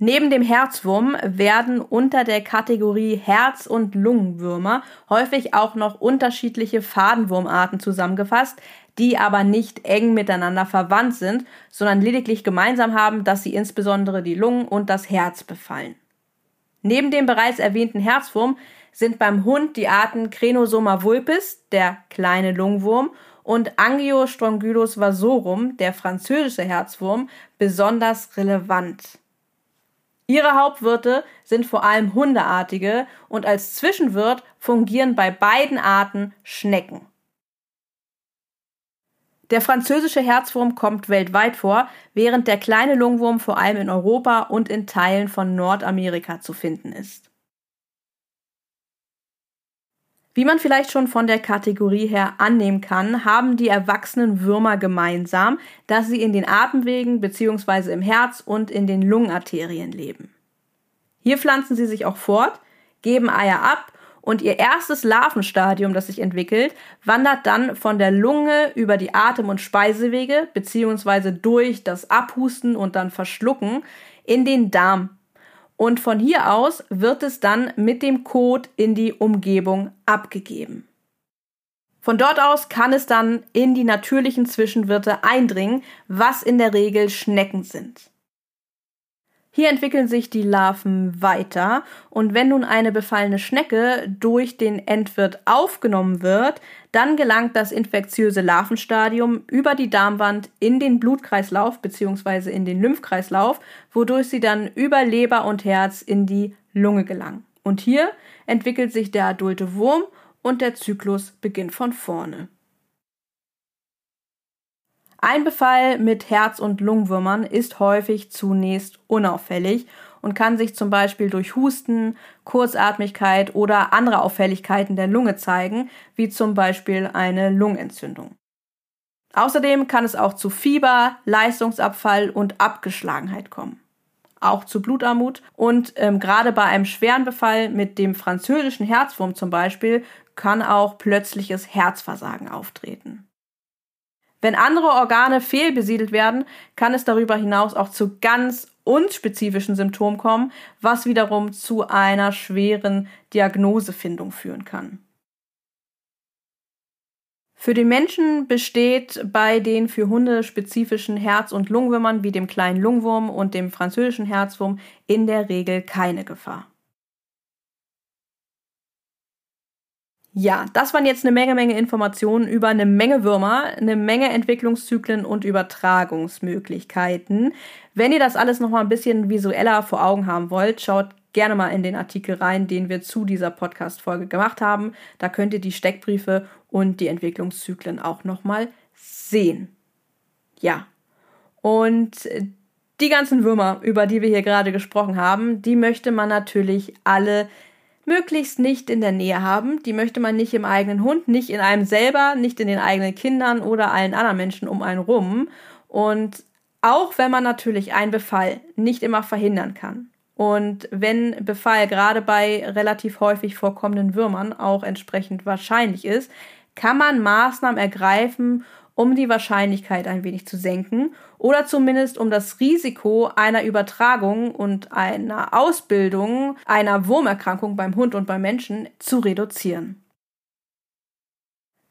Neben dem Herzwurm werden unter der Kategorie Herz- und Lungenwürmer häufig auch noch unterschiedliche Fadenwurmarten zusammengefasst, die aber nicht eng miteinander verwandt sind, sondern lediglich gemeinsam haben, dass sie insbesondere die Lungen und das Herz befallen. Neben dem bereits erwähnten Herzwurm sind beim Hund die Arten Crenosoma vulpis, der kleine Lungenwurm, und Angiostrongylus vasorum, der französische Herzwurm, besonders relevant. Ihre Hauptwirte sind vor allem hundeartige und als Zwischenwirt fungieren bei beiden Arten Schnecken. Der französische Herzwurm kommt weltweit vor, während der kleine Lungenwurm vor allem in Europa und in Teilen von Nordamerika zu finden ist. Wie man vielleicht schon von der Kategorie her annehmen kann, haben die erwachsenen Würmer gemeinsam, dass sie in den Atemwegen bzw. im Herz und in den Lungenarterien leben. Hier pflanzen sie sich auch fort, geben Eier ab und ihr erstes Larvenstadium, das sich entwickelt, wandert dann von der Lunge über die Atem- und Speisewege beziehungsweise durch das Abhusten und dann Verschlucken in den Darm. Und von hier aus wird es dann mit dem Kot in die Umgebung abgegeben. Von dort aus kann es dann in die natürlichen Zwischenwirte eindringen, was in der Regel Schnecken sind. Hier entwickeln sich die Larven weiter und wenn nun eine befallene Schnecke durch den Endwirt aufgenommen wird, dann gelangt das infektiöse Larvenstadium über die Darmwand in den Blutkreislauf bzw. in den Lymphkreislauf, wodurch sie dann über Leber und Herz in die Lunge gelangen. Und hier entwickelt sich der adulte Wurm und der Zyklus beginnt von vorne. Ein Befall mit Herz- und Lungenwürmern ist häufig zunächst unauffällig und kann sich zum Beispiel durch Husten, Kurzatmigkeit oder andere Auffälligkeiten der Lunge zeigen, wie zum Beispiel eine Lungenentzündung. Außerdem kann es auch zu Fieber, Leistungsabfall und Abgeschlagenheit kommen. Auch zu Blutarmut und ähm, gerade bei einem schweren Befall mit dem französischen Herzwurm zum Beispiel kann auch plötzliches Herzversagen auftreten. Wenn andere Organe fehlbesiedelt werden, kann es darüber hinaus auch zu ganz unspezifischen Symptomen kommen, was wiederum zu einer schweren Diagnosefindung führen kann. Für den Menschen besteht bei den für Hunde spezifischen Herz- und Lungenwürmern wie dem kleinen Lungenwurm und dem französischen Herzwurm in der Regel keine Gefahr. Ja, das waren jetzt eine Menge, Menge Informationen über eine Menge Würmer, eine Menge Entwicklungszyklen und Übertragungsmöglichkeiten. Wenn ihr das alles nochmal ein bisschen visueller vor Augen haben wollt, schaut gerne mal in den Artikel rein, den wir zu dieser Podcast-Folge gemacht haben. Da könnt ihr die Steckbriefe und die Entwicklungszyklen auch nochmal sehen. Ja. Und die ganzen Würmer, über die wir hier gerade gesprochen haben, die möchte man natürlich alle möglichst nicht in der Nähe haben. Die möchte man nicht im eigenen Hund, nicht in einem selber, nicht in den eigenen Kindern oder allen anderen Menschen um einen rum. Und auch wenn man natürlich einen Befall nicht immer verhindern kann. Und wenn Befall gerade bei relativ häufig vorkommenden Würmern auch entsprechend wahrscheinlich ist, kann man Maßnahmen ergreifen, um die Wahrscheinlichkeit ein wenig zu senken oder zumindest um das Risiko einer Übertragung und einer Ausbildung einer Wurmerkrankung beim Hund und beim Menschen zu reduzieren.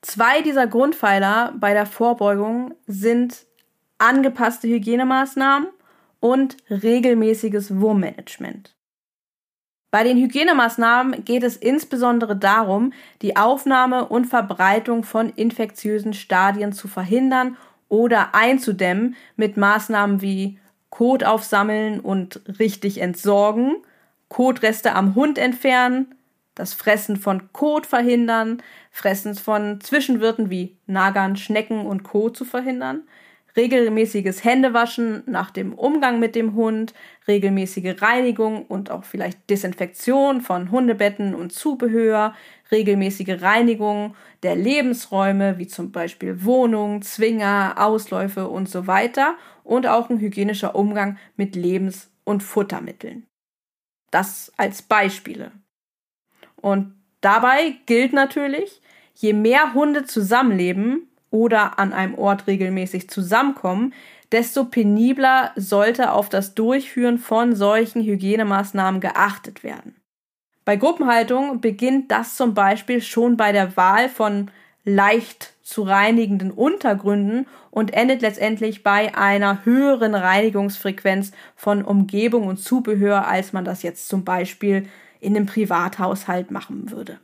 Zwei dieser Grundpfeiler bei der Vorbeugung sind angepasste Hygienemaßnahmen und regelmäßiges Wurmmanagement. Bei den Hygienemaßnahmen geht es insbesondere darum, die Aufnahme und Verbreitung von infektiösen Stadien zu verhindern oder einzudämmen mit Maßnahmen wie Kot aufsammeln und richtig entsorgen, Kotreste am Hund entfernen, das Fressen von Kot verhindern, Fressen von Zwischenwirten wie Nagern, Schnecken und Co. zu verhindern, regelmäßiges Händewaschen nach dem Umgang mit dem Hund, regelmäßige Reinigung und auch vielleicht Desinfektion von Hundebetten und Zubehör, regelmäßige Reinigung der Lebensräume, wie zum Beispiel Wohnungen, Zwinger, Ausläufe und so weiter und auch ein hygienischer Umgang mit Lebens- und Futtermitteln. Das als Beispiele. Und dabei gilt natürlich, je mehr Hunde zusammenleben, oder an einem Ort regelmäßig zusammenkommen, desto penibler sollte auf das Durchführen von solchen Hygienemaßnahmen geachtet werden. Bei Gruppenhaltung beginnt das zum Beispiel schon bei der Wahl von leicht zu reinigenden Untergründen und endet letztendlich bei einer höheren Reinigungsfrequenz von Umgebung und Zubehör, als man das jetzt zum Beispiel in einem Privathaushalt machen würde.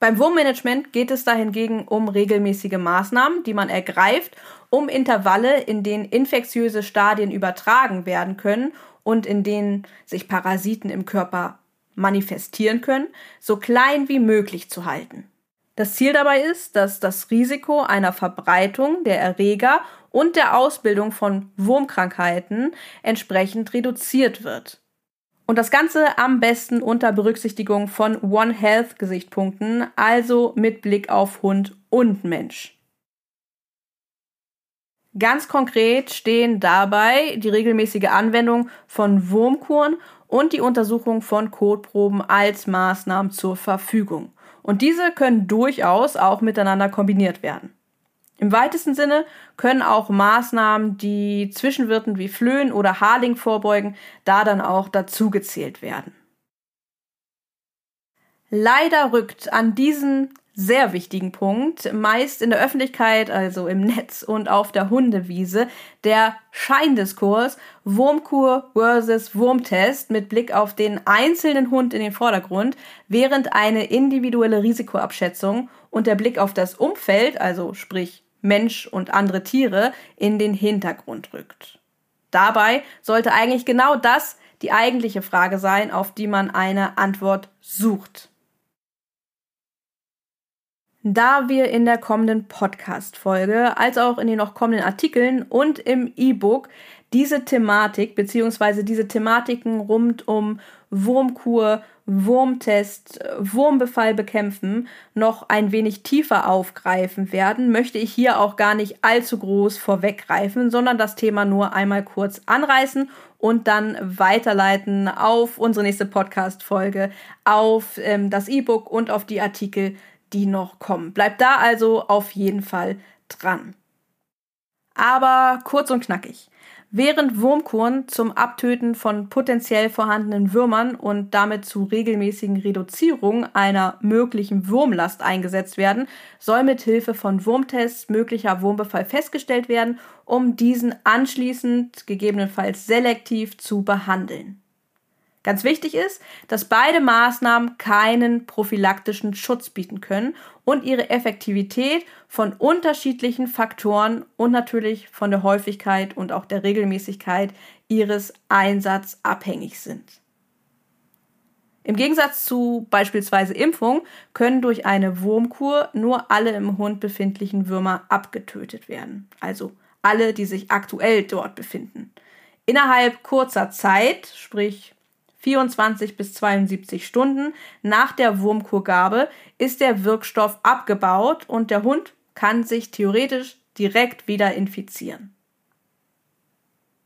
Beim Wurmmanagement geht es dahingegen um regelmäßige Maßnahmen, die man ergreift, um Intervalle, in denen infektiöse Stadien übertragen werden können und in denen sich Parasiten im Körper manifestieren können, so klein wie möglich zu halten. Das Ziel dabei ist, dass das Risiko einer Verbreitung der Erreger und der Ausbildung von Wurmkrankheiten entsprechend reduziert wird. Und das Ganze am besten unter Berücksichtigung von One Health Gesichtspunkten, also mit Blick auf Hund und Mensch. Ganz konkret stehen dabei die regelmäßige Anwendung von Wurmkuren und die Untersuchung von Kotproben als Maßnahmen zur Verfügung. Und diese können durchaus auch miteinander kombiniert werden. Im weitesten Sinne können auch Maßnahmen, die Zwischenwirten wie Flöhen oder Harling vorbeugen, da dann auch dazugezählt werden. Leider rückt an diesen sehr wichtigen Punkt, meist in der Öffentlichkeit, also im Netz und auf der Hundewiese, der Scheindiskurs Wurmkur versus Wurmtest mit Blick auf den einzelnen Hund in den Vordergrund, während eine individuelle Risikoabschätzung und der Blick auf das Umfeld, also sprich Mensch und andere Tiere, in den Hintergrund rückt. Dabei sollte eigentlich genau das die eigentliche Frage sein, auf die man eine Antwort sucht. Da wir in der kommenden Podcast-Folge, als auch in den noch kommenden Artikeln und im E-Book diese Thematik beziehungsweise diese Thematiken rund um Wurmkur, Wurmtest, Wurmbefall bekämpfen noch ein wenig tiefer aufgreifen werden, möchte ich hier auch gar nicht allzu groß vorweggreifen, sondern das Thema nur einmal kurz anreißen und dann weiterleiten auf unsere nächste Podcast-Folge, auf ähm, das E-Book und auf die Artikel, die noch kommen. Bleibt da also auf jeden Fall dran. Aber kurz und knackig. Während Wurmkuren zum Abtöten von potenziell vorhandenen Würmern und damit zu regelmäßigen Reduzierung einer möglichen Wurmlast eingesetzt werden, soll mit Hilfe von Wurmtests möglicher Wurmbefall festgestellt werden, um diesen anschließend gegebenenfalls selektiv zu behandeln. Ganz wichtig ist, dass beide Maßnahmen keinen prophylaktischen Schutz bieten können und ihre Effektivität von unterschiedlichen Faktoren und natürlich von der Häufigkeit und auch der Regelmäßigkeit ihres Einsatzes abhängig sind. Im Gegensatz zu beispielsweise Impfung können durch eine Wurmkur nur alle im Hund befindlichen Würmer abgetötet werden, also alle, die sich aktuell dort befinden. Innerhalb kurzer Zeit, sprich 24 bis 72 Stunden nach der Wurmkurgabe ist der Wirkstoff abgebaut und der Hund kann sich theoretisch direkt wieder infizieren.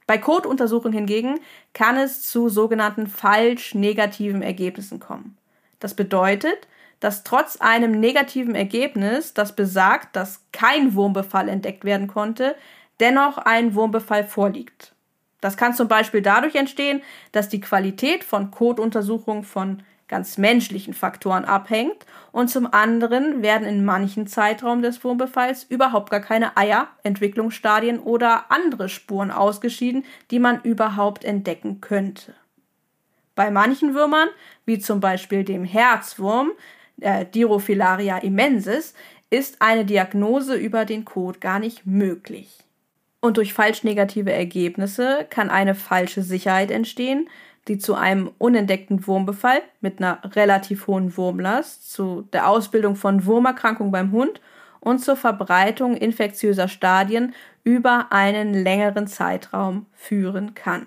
Bei Kotuntersuchungen hingegen kann es zu sogenannten falsch negativen Ergebnissen kommen. Das bedeutet, dass trotz einem negativen Ergebnis, das besagt, dass kein Wurmbefall entdeckt werden konnte, dennoch ein Wurmbefall vorliegt. Das kann zum Beispiel dadurch entstehen, dass die Qualität von Kotuntersuchungen von ganz menschlichen Faktoren abhängt und zum anderen werden in manchen Zeitraum des Wurmbefalls überhaupt gar keine Eier, Entwicklungsstadien oder andere Spuren ausgeschieden, die man überhaupt entdecken könnte. Bei manchen Würmern, wie zum Beispiel dem Herzwurm, äh, Dirophilaria immensis, ist eine Diagnose über den Kot gar nicht möglich. Und durch falsch negative Ergebnisse kann eine falsche Sicherheit entstehen, die zu einem unentdeckten Wurmbefall mit einer relativ hohen Wurmlast, zu der Ausbildung von Wurmerkrankungen beim Hund und zur Verbreitung infektiöser Stadien über einen längeren Zeitraum führen kann.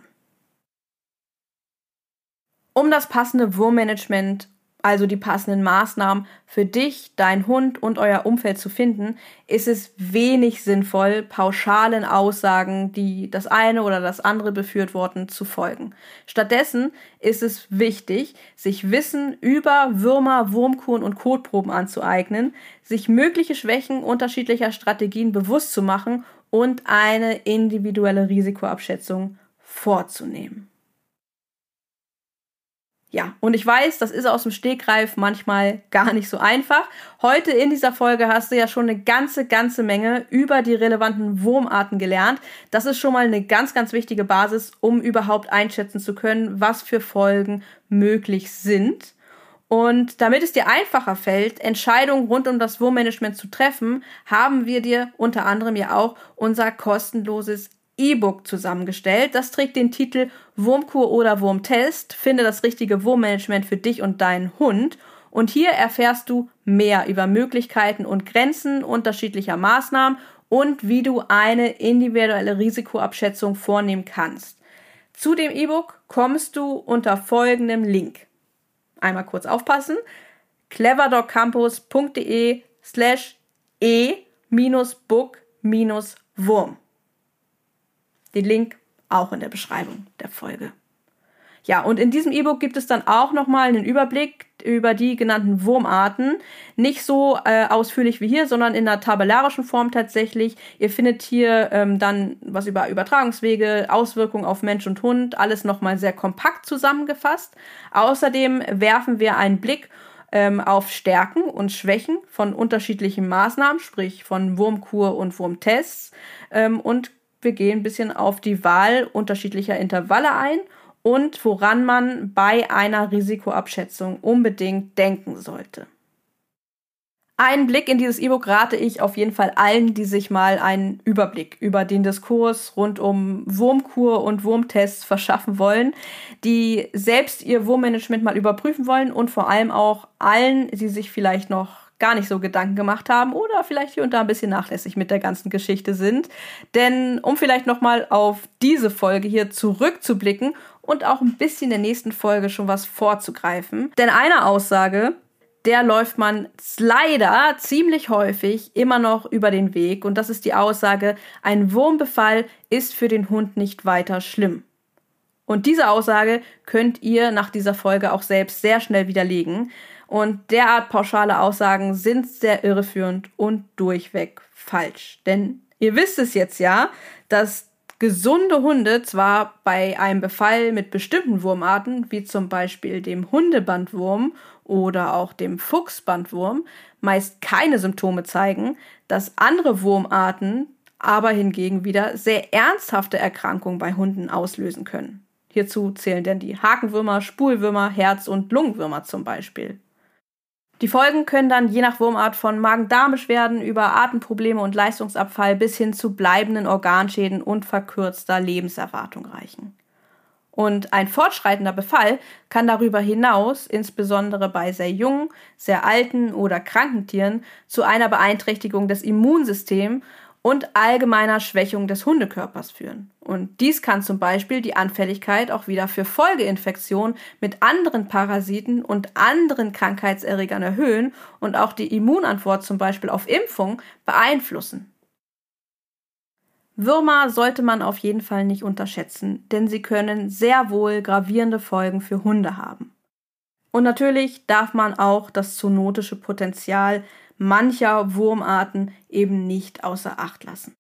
Um das passende Wurmmanagement also die passenden Maßnahmen für dich, dein Hund und euer Umfeld zu finden, ist es wenig sinnvoll, pauschalen Aussagen, die das eine oder das andere befürworten, zu folgen. Stattdessen ist es wichtig, sich Wissen über Würmer, Wurmkuren und Kotproben anzueignen, sich mögliche Schwächen unterschiedlicher Strategien bewusst zu machen und eine individuelle Risikoabschätzung vorzunehmen. Ja, und ich weiß, das ist aus dem Stegreif manchmal gar nicht so einfach. Heute in dieser Folge hast du ja schon eine ganze, ganze Menge über die relevanten Wurmarten gelernt. Das ist schon mal eine ganz, ganz wichtige Basis, um überhaupt einschätzen zu können, was für Folgen möglich sind. Und damit es dir einfacher fällt, Entscheidungen rund um das Wurmmanagement zu treffen, haben wir dir unter anderem ja auch unser kostenloses E-Book zusammengestellt. Das trägt den Titel Wurmkur oder Wurmtest. Finde das richtige Wurmmanagement für dich und deinen Hund. Und hier erfährst du mehr über Möglichkeiten und Grenzen unterschiedlicher Maßnahmen und wie du eine individuelle Risikoabschätzung vornehmen kannst. Zu dem E-Book kommst du unter folgendem Link. Einmal kurz aufpassen. cleverdogcampus.de slash e-book-wurm. Den Link auch in der Beschreibung der Folge. Ja, und in diesem E-Book gibt es dann auch nochmal einen Überblick über die genannten Wurmarten. Nicht so äh, ausführlich wie hier, sondern in einer tabellarischen Form tatsächlich. Ihr findet hier ähm, dann was über Übertragungswege, Auswirkungen auf Mensch und Hund, alles nochmal sehr kompakt zusammengefasst. Außerdem werfen wir einen Blick ähm, auf Stärken und Schwächen von unterschiedlichen Maßnahmen, sprich von Wurmkur und Wurmtests. Ähm, und wir gehen ein bisschen auf die Wahl unterschiedlicher Intervalle ein und woran man bei einer Risikoabschätzung unbedingt denken sollte. Einen Blick in dieses E-Book rate ich auf jeden Fall allen, die sich mal einen Überblick über den Diskurs rund um Wurmkur und Wurmtests verschaffen wollen, die selbst ihr Wurmmanagement mal überprüfen wollen und vor allem auch allen, die sich vielleicht noch gar nicht so Gedanken gemacht haben oder vielleicht hier und da ein bisschen nachlässig mit der ganzen Geschichte sind. Denn um vielleicht nochmal auf diese Folge hier zurückzublicken und auch ein bisschen der nächsten Folge schon was vorzugreifen. Denn eine Aussage, der läuft man leider ziemlich häufig immer noch über den Weg und das ist die Aussage, ein Wurmbefall ist für den Hund nicht weiter schlimm. Und diese Aussage könnt ihr nach dieser Folge auch selbst sehr schnell widerlegen. Und derart pauschale Aussagen sind sehr irreführend und durchweg falsch. Denn ihr wisst es jetzt ja, dass gesunde Hunde zwar bei einem Befall mit bestimmten Wurmarten, wie zum Beispiel dem Hundebandwurm oder auch dem Fuchsbandwurm, meist keine Symptome zeigen, dass andere Wurmarten aber hingegen wieder sehr ernsthafte Erkrankungen bei Hunden auslösen können. Hierzu zählen denn die Hakenwürmer, Spulwürmer, Herz- und Lungenwürmer zum Beispiel. Die Folgen können dann je nach Wurmart von Magen-Darm-Beschwerden über Atemprobleme und Leistungsabfall bis hin zu bleibenden Organschäden und verkürzter Lebenserwartung reichen. Und ein fortschreitender Befall kann darüber hinaus, insbesondere bei sehr jungen, sehr alten oder kranken Tieren, zu einer Beeinträchtigung des Immunsystems und allgemeiner Schwächung des Hundekörpers führen. Und dies kann zum Beispiel die Anfälligkeit auch wieder für Folgeinfektionen mit anderen Parasiten und anderen Krankheitserregern erhöhen und auch die Immunantwort zum Beispiel auf Impfung beeinflussen. Würmer sollte man auf jeden Fall nicht unterschätzen, denn sie können sehr wohl gravierende Folgen für Hunde haben. Und natürlich darf man auch das zoonotische Potenzial mancher Wurmarten eben nicht außer Acht lassen.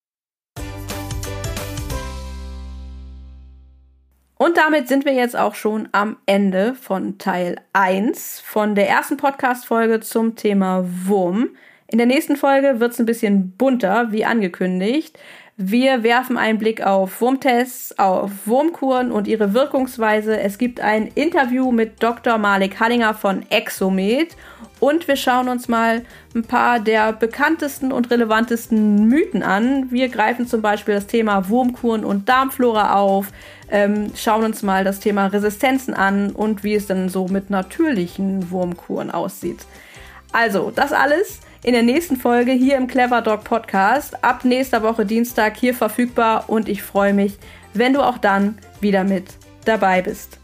Und damit sind wir jetzt auch schon am Ende von Teil 1 von der ersten Podcast-Folge zum Thema Wurm. In der nächsten Folge wird es ein bisschen bunter, wie angekündigt. Wir werfen einen Blick auf Wurmtests, auf Wurmkuren und ihre Wirkungsweise. Es gibt ein Interview mit Dr. Malik Hallinger von Exomed und wir schauen uns mal ein paar der bekanntesten und relevantesten Mythen an. Wir greifen zum Beispiel das Thema Wurmkuren und Darmflora auf, ähm, schauen uns mal das Thema Resistenzen an und wie es denn so mit natürlichen Wurmkuren aussieht. Also, das alles in der nächsten Folge hier im Clever Dog Podcast. Ab nächster Woche Dienstag hier verfügbar und ich freue mich, wenn du auch dann wieder mit dabei bist.